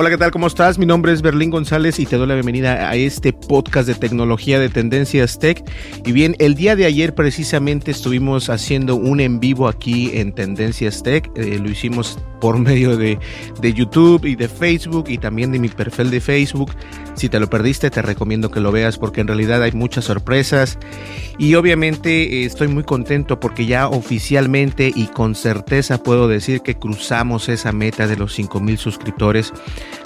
Hola, ¿qué tal? ¿Cómo estás? Mi nombre es Berlín González y te doy la bienvenida a este podcast de tecnología de Tendencias Tech. Y bien, el día de ayer precisamente estuvimos haciendo un en vivo aquí en Tendencias Tech. Eh, lo hicimos por medio de, de, YouTube y de Facebook y también de mi perfil de Facebook. Si te lo perdiste, te recomiendo que lo veas porque en realidad hay muchas sorpresas. Y obviamente eh, estoy muy contento porque ya oficialmente y con certeza puedo decir que cruzamos esa meta de los 5000 suscriptores.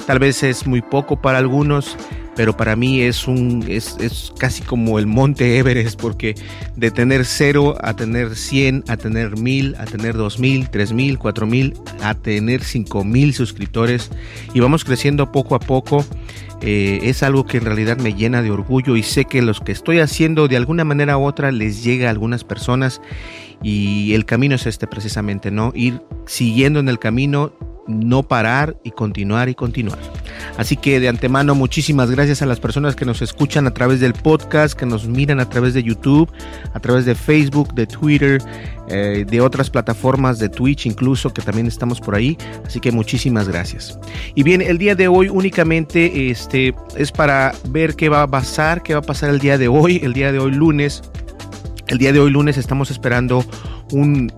Tal vez es muy poco para algunos, pero para mí es un es, es, casi como el monte Everest porque de tener 0 a tener 100 a tener 1000 a tener 2000 3000 4000 a tener 5000 suscriptores y vamos creciendo poco a poco eh, es algo que en realidad me llena de orgullo y sé que los que estoy haciendo de alguna manera u otra les llega a algunas personas y el camino es este precisamente, ¿no? Ir siguiendo en el camino no parar y continuar y continuar. Así que de antemano muchísimas gracias a las personas que nos escuchan a través del podcast, que nos miran a través de YouTube, a través de Facebook, de Twitter, eh, de otras plataformas de Twitch incluso, que también estamos por ahí. Así que muchísimas gracias. Y bien, el día de hoy únicamente este, es para ver qué va a pasar, qué va a pasar el día de hoy, el día de hoy lunes. El día de hoy lunes estamos esperando un,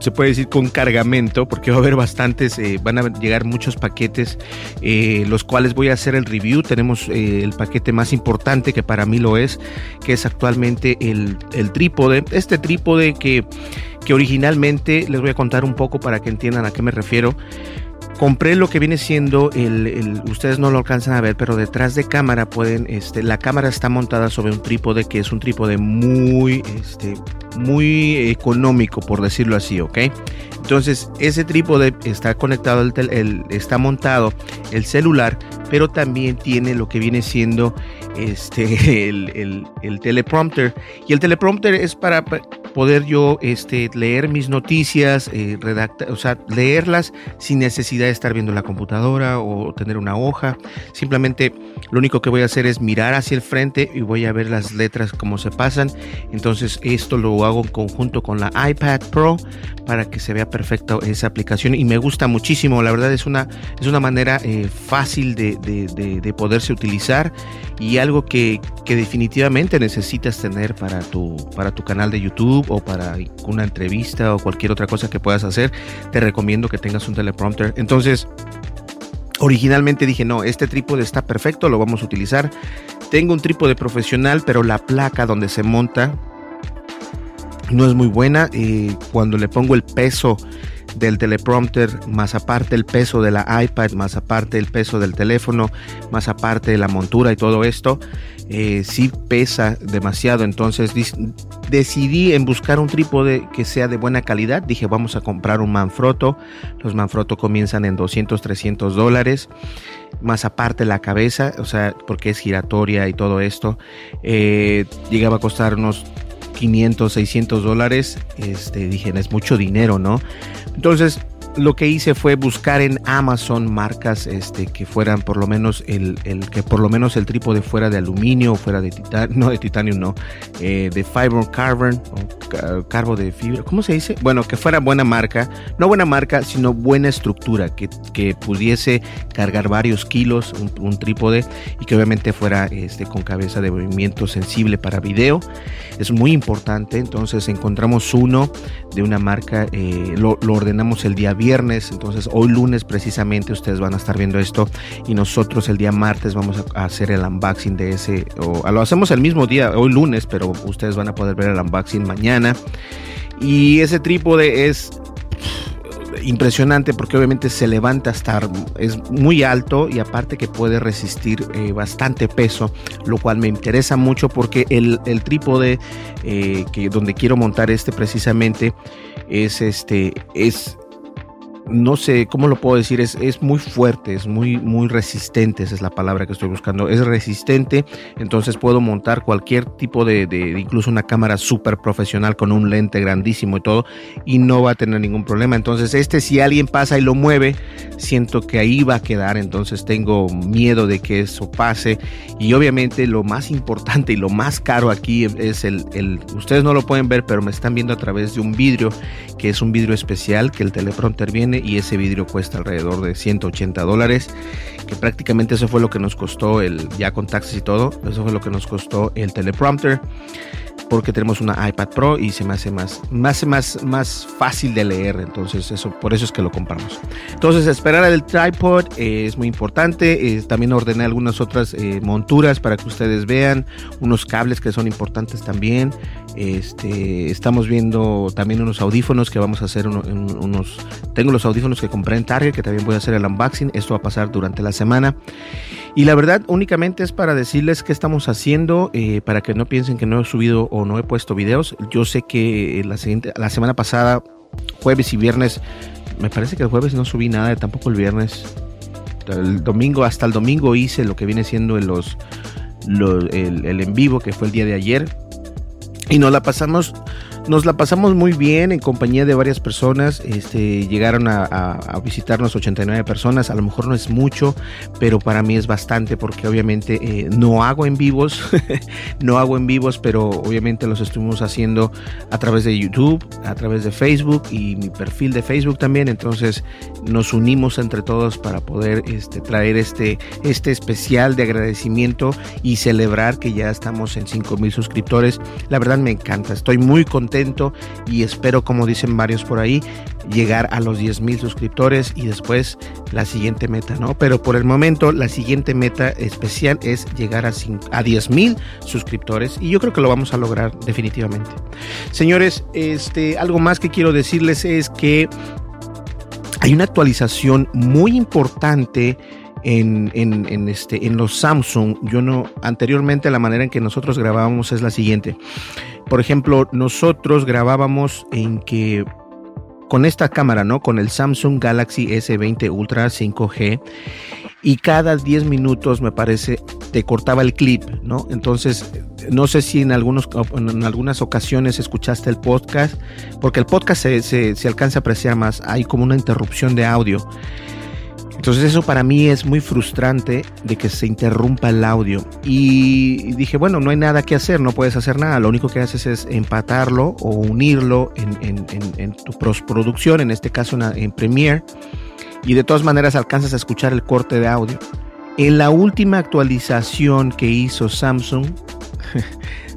se puede decir con cargamento, porque va a haber bastantes, eh, van a llegar muchos paquetes, eh, los cuales voy a hacer el review. Tenemos eh, el paquete más importante que para mí lo es, que es actualmente el, el trípode. Este trípode que, que originalmente les voy a contar un poco para que entiendan a qué me refiero compré lo que viene siendo el, ustedes no lo alcanzan a ver pero detrás de cámara pueden este la cámara está montada sobre un trípode que es un trípode muy este muy económico por decirlo así ok entonces ese trípode está conectado el, está montado el celular pero también tiene lo que viene siendo este el teleprompter. Y el teleprompter es para poder yo este, leer mis noticias, eh, redactar, o sea, leerlas sin necesidad de estar viendo la computadora o tener una hoja. Simplemente lo único que voy a hacer es mirar hacia el frente y voy a ver las letras como se pasan. Entonces esto lo hago en conjunto con la iPad Pro para que se vea perfecta esa aplicación y me gusta muchísimo. La verdad es una, es una manera eh, fácil de, de, de, de, poderse utilizar y algo que, que definitivamente necesitas tener para tu, para tu canal de YouTube o para una entrevista o cualquier otra cosa que puedas hacer, te recomiendo que tengas un teleprompter. Entonces, originalmente dije, no, este trípode está perfecto, lo vamos a utilizar. Tengo un trípode profesional, pero la placa donde se monta no es muy buena. Eh, cuando le pongo el peso del teleprompter, más aparte el peso de la iPad, más aparte el peso del teléfono, más aparte la montura y todo esto, eh, sí pesa demasiado. Entonces decidí en buscar un trípode que sea de buena calidad. Dije, vamos a comprar un Manfrotto. Los Manfrotto comienzan en 200, 300 dólares. Más aparte la cabeza, o sea, porque es giratoria y todo esto, eh, llegaba a costar unos 500, 600 dólares. Este, dije, es mucho dinero, ¿no? Entonces lo que hice fue buscar en Amazon marcas este, que fueran por lo menos el, el que por lo menos el trípode fuera de aluminio, fuera de titanio, no de titanio, no, eh, de fiber carbon o carbo de fibra, ¿cómo se dice? Bueno, que fuera buena marca, no buena marca, sino buena estructura, que, que pudiese cargar varios kilos, un, trípode y que obviamente fuera este, con cabeza de movimiento sensible para video. Es muy importante, entonces encontramos uno de una marca, eh, lo, lo ordenamos el día viernes, entonces hoy lunes precisamente ustedes van a estar viendo esto y nosotros el día martes vamos a hacer el unboxing de ese, o lo hacemos el mismo día, hoy lunes, pero ustedes van a poder ver el unboxing mañana. Y ese trípode es impresionante porque obviamente se levanta hasta es muy alto y aparte que puede resistir eh, bastante peso lo cual me interesa mucho porque el, el trípode eh, que donde quiero montar este precisamente es este es no sé cómo lo puedo decir, es, es, muy fuerte, es muy, muy resistente, esa es la palabra que estoy buscando, es resistente, entonces puedo montar cualquier tipo de, de incluso una cámara súper profesional con un lente grandísimo y todo, y no va a tener ningún problema. Entonces este si alguien pasa y lo mueve, siento que ahí va a quedar, entonces tengo miedo de que eso pase, y obviamente lo más importante y lo más caro aquí es el, el ustedes no lo pueden ver, pero me están viendo a través de un vidrio, que es un vidrio especial que el teleprompter viene y ese vidrio cuesta alrededor de 180 dólares, que prácticamente eso fue lo que nos costó el, ya con taxis y todo, eso fue lo que nos costó el teleprompter porque tenemos una iPad Pro y se me hace más, más, más, más fácil de leer. Entonces, eso, por eso es que lo compramos. Entonces, esperar el tripod es muy importante. Eh, también ordené algunas otras eh, monturas para que ustedes vean. Unos cables que son importantes también. Este, estamos viendo también unos audífonos que vamos a hacer unos. Tengo los audífonos que compré en Target que también voy a hacer el unboxing. Esto va a pasar durante la semana. Y la verdad, únicamente es para decirles qué estamos haciendo, eh, para que no piensen que no he subido o no he puesto videos. Yo sé que la, siguiente, la semana pasada, jueves y viernes, me parece que el jueves no subí nada, tampoco el viernes. El domingo, hasta el domingo hice lo que viene siendo los el, el en vivo, que fue el día de ayer. Y nos la pasamos nos la pasamos muy bien en compañía de varias personas. Este, llegaron a, visitarnos 89 personas. A lo mejor no es mucho, pero para mí es bastante porque obviamente eh, no hago en vivos. no hago en vivos, pero obviamente los estuvimos haciendo a través de YouTube, a través de Facebook y mi perfil de Facebook también. Entonces nos unimos entre todos para poder este, traer este, este especial de agradecimiento y celebrar que ya estamos en 5 mil suscriptores. La verdad me encanta. Estoy muy contento y espero, como dicen varios por ahí, llegar a los 10 mil suscriptores y después la siguiente meta, ¿no? Pero por el momento la siguiente meta especial es llegar a, a 10 mil suscriptores y yo creo que lo vamos a lograr definitivamente. Señores, este, algo más que quiero decirles es que hay una actualización muy importante en, en, este, en los Samsung. Yo no, anteriormente la manera en que nosotros grabábamos es la siguiente. Por ejemplo, nosotros grabábamos en que con esta cámara, ¿no? Con el Samsung Galaxy S20 Ultra 5G y cada 10 minutos me parece te cortaba el clip, ¿no? Entonces, no sé si en, algunos, algunas ocasiones escuchaste el podcast, porque el podcast se, se alcanza a apreciar más, hay como una interrupción de audio. Entonces eso para mí es muy frustrante de que se interrumpa el audio. Y dije, bueno, no hay nada que hacer, no puedes hacer nada. Lo único que haces es empatarlo o unirlo en, en, en, en tu postproducción, en este caso en Premiere. Y de todas maneras alcanzas a escuchar el corte de audio. En la última actualización que hizo Samsung,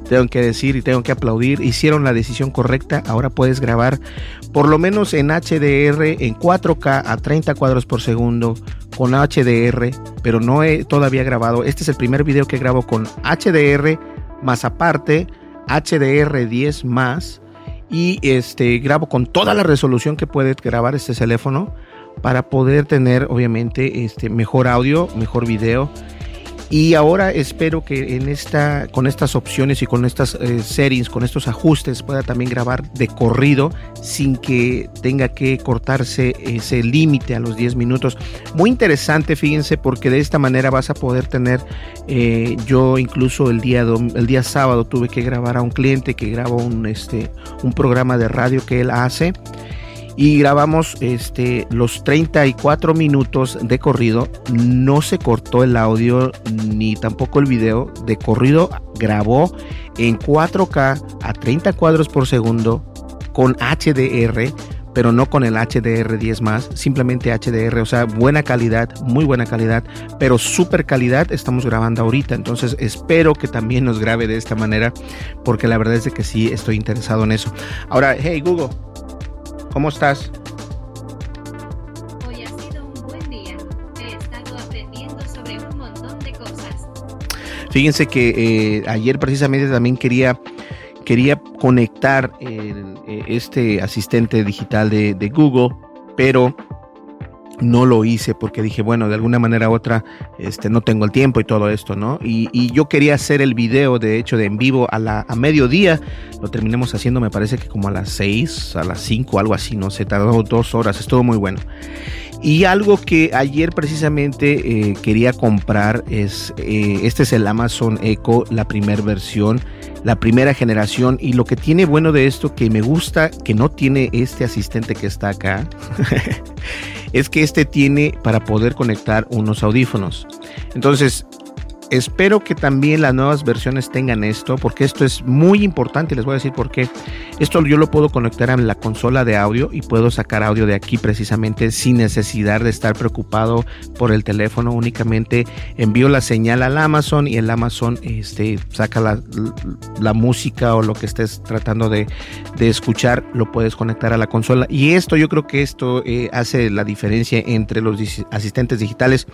tengo que decir y tengo que aplaudir, hicieron la decisión correcta. Ahora puedes grabar por lo menos en HDR en 4K a 30 cuadros por segundo con HDR, pero no he todavía grabado. Este es el primer video que grabo con HDR más aparte HDR 10 más y este grabo con toda la resolución que puede grabar este teléfono para poder tener obviamente este mejor audio, mejor video y ahora espero que en esta, con estas opciones y con estas eh, settings, con estos ajustes, pueda también grabar de corrido sin que tenga que cortarse ese límite a los 10 minutos. Muy interesante, fíjense, porque de esta manera vas a poder tener, eh, yo incluso el día, el día sábado tuve que grabar a un cliente que graba un, este, un programa de radio que él hace y grabamos este, los 34 minutos de corrido. No se cortó el audio ni tampoco el video. De corrido grabó en 4K a 30 cuadros por segundo con HDR pero no con el HDR10 más, simplemente HDR, o sea, buena calidad, muy buena calidad, pero super calidad estamos grabando ahorita, entonces espero que también nos grabe de esta manera, porque la verdad es de que sí estoy interesado en eso. Ahora, hey Google, ¿cómo estás? Hoy ha sido un buen día. He estado aprendiendo sobre un montón de cosas. Fíjense que eh, ayer precisamente también quería quería conectar el, eh, este asistente digital de, de, Google, pero no lo hice porque dije, bueno, de alguna manera u otra, este, no tengo el tiempo y todo esto, ¿no? Y, y yo quería hacer el video, de hecho, de en vivo a, la, a mediodía. Lo terminamos haciendo, me parece que como a las 6, a las 5, algo así, no sé, tardó dos horas, estuvo muy bueno. Y algo que ayer precisamente eh, quería comprar es, eh, este es el Amazon Echo, la primera versión, la primera generación. Y lo que tiene bueno de esto, que me gusta, que no tiene este asistente que está acá, es que este tiene para poder conectar unos audífonos. Entonces, Espero que también las nuevas versiones tengan esto, porque esto es muy importante. Les voy a decir por qué. Esto yo lo puedo conectar a la consola de audio y puedo sacar audio de aquí precisamente sin necesidad de estar preocupado por el teléfono. Únicamente envío la señal al Amazon y el Amazon este, saca la, la música o lo que estés tratando de, de, escuchar, lo puedes conectar a la consola. Y esto, yo creo que esto eh, hace la diferencia entre los asistentes digitales,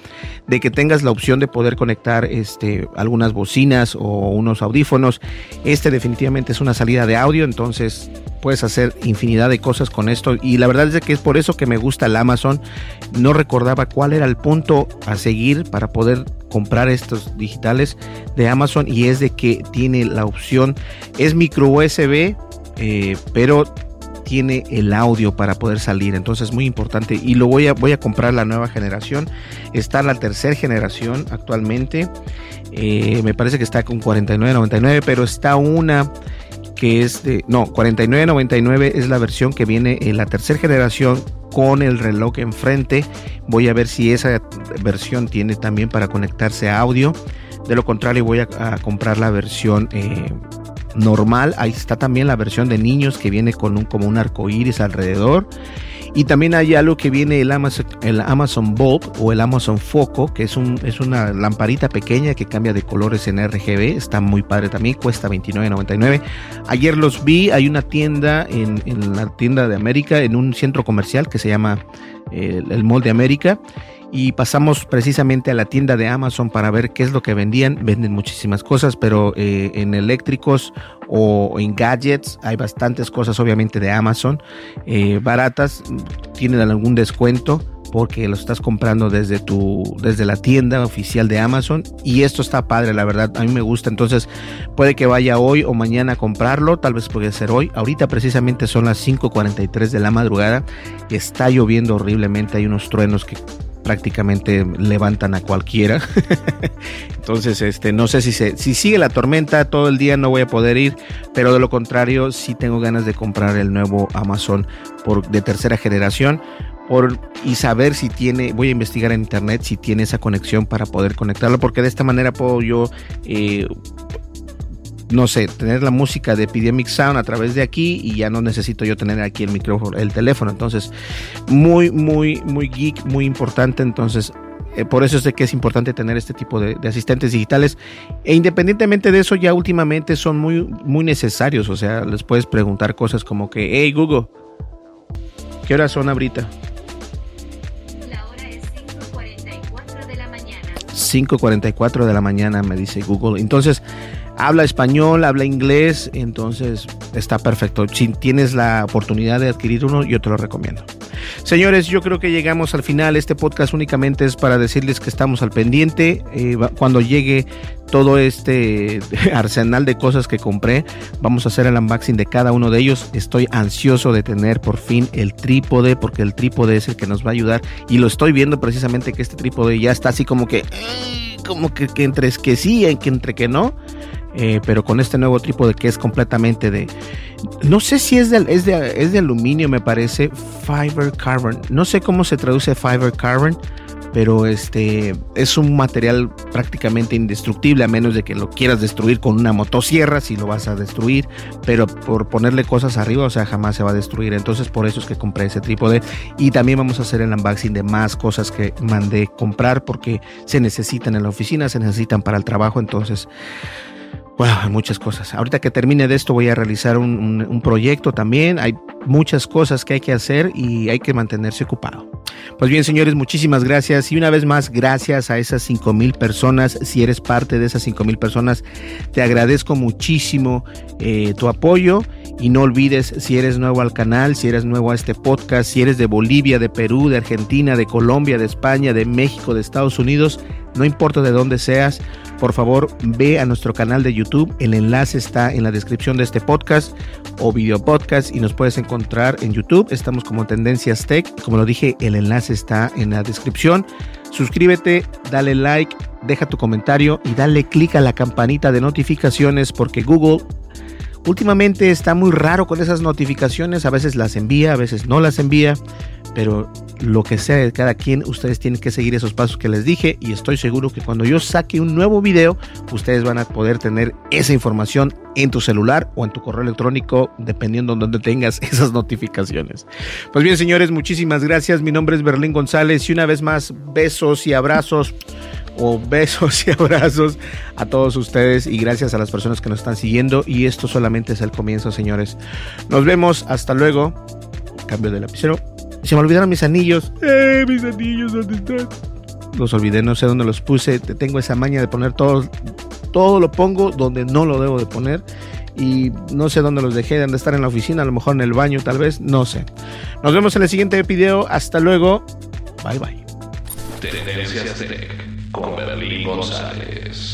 de que tengas la opción de poder conectar este, algunas bocinas o unos audífonos. Este definitivamente es una salida de audio, entonces puedes hacer infinidad de cosas con esto. Y la verdad es que es por eso que me gusta el Amazon. No recordaba cuál era el punto a seguir para poder comprar estos digitales de Amazon y es de que tiene la opción, es micro USB, eh, pero tiene el audio para poder salir. Entonces es muy importante. Y lo voy a, voy a comprar la nueva generación. Está la tercera generación actualmente. Eh, me parece que está con 49.99, pero está una que es de... No, 49.99 es la versión que viene en la tercera generación con el reloj enfrente. Voy a ver si esa versión tiene también para conectarse a audio. De lo contrario, voy a, comprar la versión eh, normal. Ahí está también la versión de niños que viene con un, como un arco iris alrededor. Y también hay algo que viene el Amazon, el Amazon Bulb o el Amazon Foco, que es, un, es una lamparita pequeña que cambia de colores en RGB. Está muy padre también, cuesta $29.99. Ayer los vi, hay una tienda en, en, la tienda de América, en un centro comercial que se llama eh, el Mall de América y pasamos precisamente a la tienda de Amazon para ver qué es lo que vendían. Venden muchísimas cosas, pero eh, en eléctricos o en gadgets hay bastantes cosas obviamente de Amazon eh, baratas. Tienen algún descuento porque lo estás comprando desde tu desde la tienda oficial de Amazon y esto está padre la verdad a mí me gusta entonces puede que vaya hoy o mañana a comprarlo tal vez puede ser hoy ahorita precisamente son las 5:43 de la madrugada está lloviendo horriblemente hay unos truenos que prácticamente levantan a cualquiera. Entonces, este, no sé si se, si sigue la tormenta todo el día no voy a poder ir, pero de lo contrario sí tengo ganas de comprar el nuevo Amazon por, de tercera generación por, y saber si tiene, voy a investigar en internet si tiene esa conexión para poder conectarlo, porque de esta manera puedo yo eh, no sé, tener la música de Epidemic Sound a través de aquí y ya no necesito yo tener aquí el micrófono, el teléfono. Entonces, muy, muy, muy geek, muy importante. Entonces, eh, por eso es de que es importante tener este tipo de, de, asistentes digitales. E independientemente de eso, ya últimamente son muy, muy necesarios. O sea, les puedes preguntar cosas como que, hey Google, ¿qué horas son ahorita? La hora es 5.44 de la mañana. 5.44 de la mañana, me dice Google. Entonces, habla español, habla inglés, entonces está perfecto. Si tienes la oportunidad de adquirir uno, yo te lo recomiendo. Señores, yo creo que llegamos al final. Este podcast únicamente es para decirles que estamos al pendiente. Eh, cuando llegue todo este arsenal de cosas que compré, vamos a hacer el unboxing de cada uno de ellos. Estoy ansioso de tener por fin el trípode, porque el trípode es el que nos va a ayudar. Y lo estoy viendo precisamente que este trípode ya está así como que, como que, que entre que sí, que entre que no. Eh, pero con este nuevo trípode que es completamente de, no sé si es de, es de, es de aluminio, me parece, fiber carbon. No sé cómo se traduce fiber carbon, pero este es un material prácticamente indestructible a menos de que lo quieras destruir con una motosierra si lo vas a destruir, pero por ponerle cosas arriba, o sea, jamás se va a destruir. Entonces, por eso es que compré ese trípode y también vamos a hacer el unboxing de más cosas que mandé comprar porque se necesitan en la oficina, se necesitan para el trabajo, entonces hay muchas cosas. Ahorita que termine de esto voy a realizar un, proyecto también. Hay muchas cosas que hay que hacer y hay que mantenerse ocupado. Pues bien, señores, muchísimas gracias. Y una vez más, gracias a esas cinco mil personas. Si eres parte de esas cinco mil personas, te agradezco muchísimo eh, tu apoyo. Y no olvides, si eres nuevo al canal, si eres nuevo a este podcast, si eres de Bolivia, de Perú, de Argentina, de Colombia, de España, de México, de Estados Unidos, no importa de dónde seas, por favor ve a nuestro canal de YouTube. El enlace está en la descripción de este podcast o video podcast y nos puedes encontrar en YouTube. Estamos como Tendencias Tech. Como lo dije, el enlace está en la descripción. Suscríbete, dale like, deja tu comentario y dale clic a la campanita de notificaciones porque Google últimamente está muy raro con esas notificaciones. A veces las envía, a veces no las envía. Pero lo que sea de cada quien, ustedes tienen que seguir esos pasos que les dije y estoy seguro que cuando yo saque un nuevo video, ustedes van a poder tener esa información en tu celular o en tu correo electrónico, dependiendo de donde tengas esas notificaciones. Pues bien, señores, muchísimas gracias. Mi nombre es Berlín González y una vez más, besos y abrazos o besos y abrazos a todos ustedes y gracias a las personas que nos están siguiendo y esto solamente es el comienzo, señores. Nos vemos, hasta luego. Cambio de lapicero. Se me olvidaron mis anillos. ¡Eh, mis anillos! ¿Dónde están? Los olvidé, no sé dónde los puse. Tengo esa maña de poner todo. Todo lo pongo donde no lo debo de poner. Y no sé dónde los dejé. de estar en la oficina, a lo mejor en el baño, tal vez. No sé. Nos vemos en el siguiente video. Hasta luego. Bye bye. Tendencias Tech con Berlín González.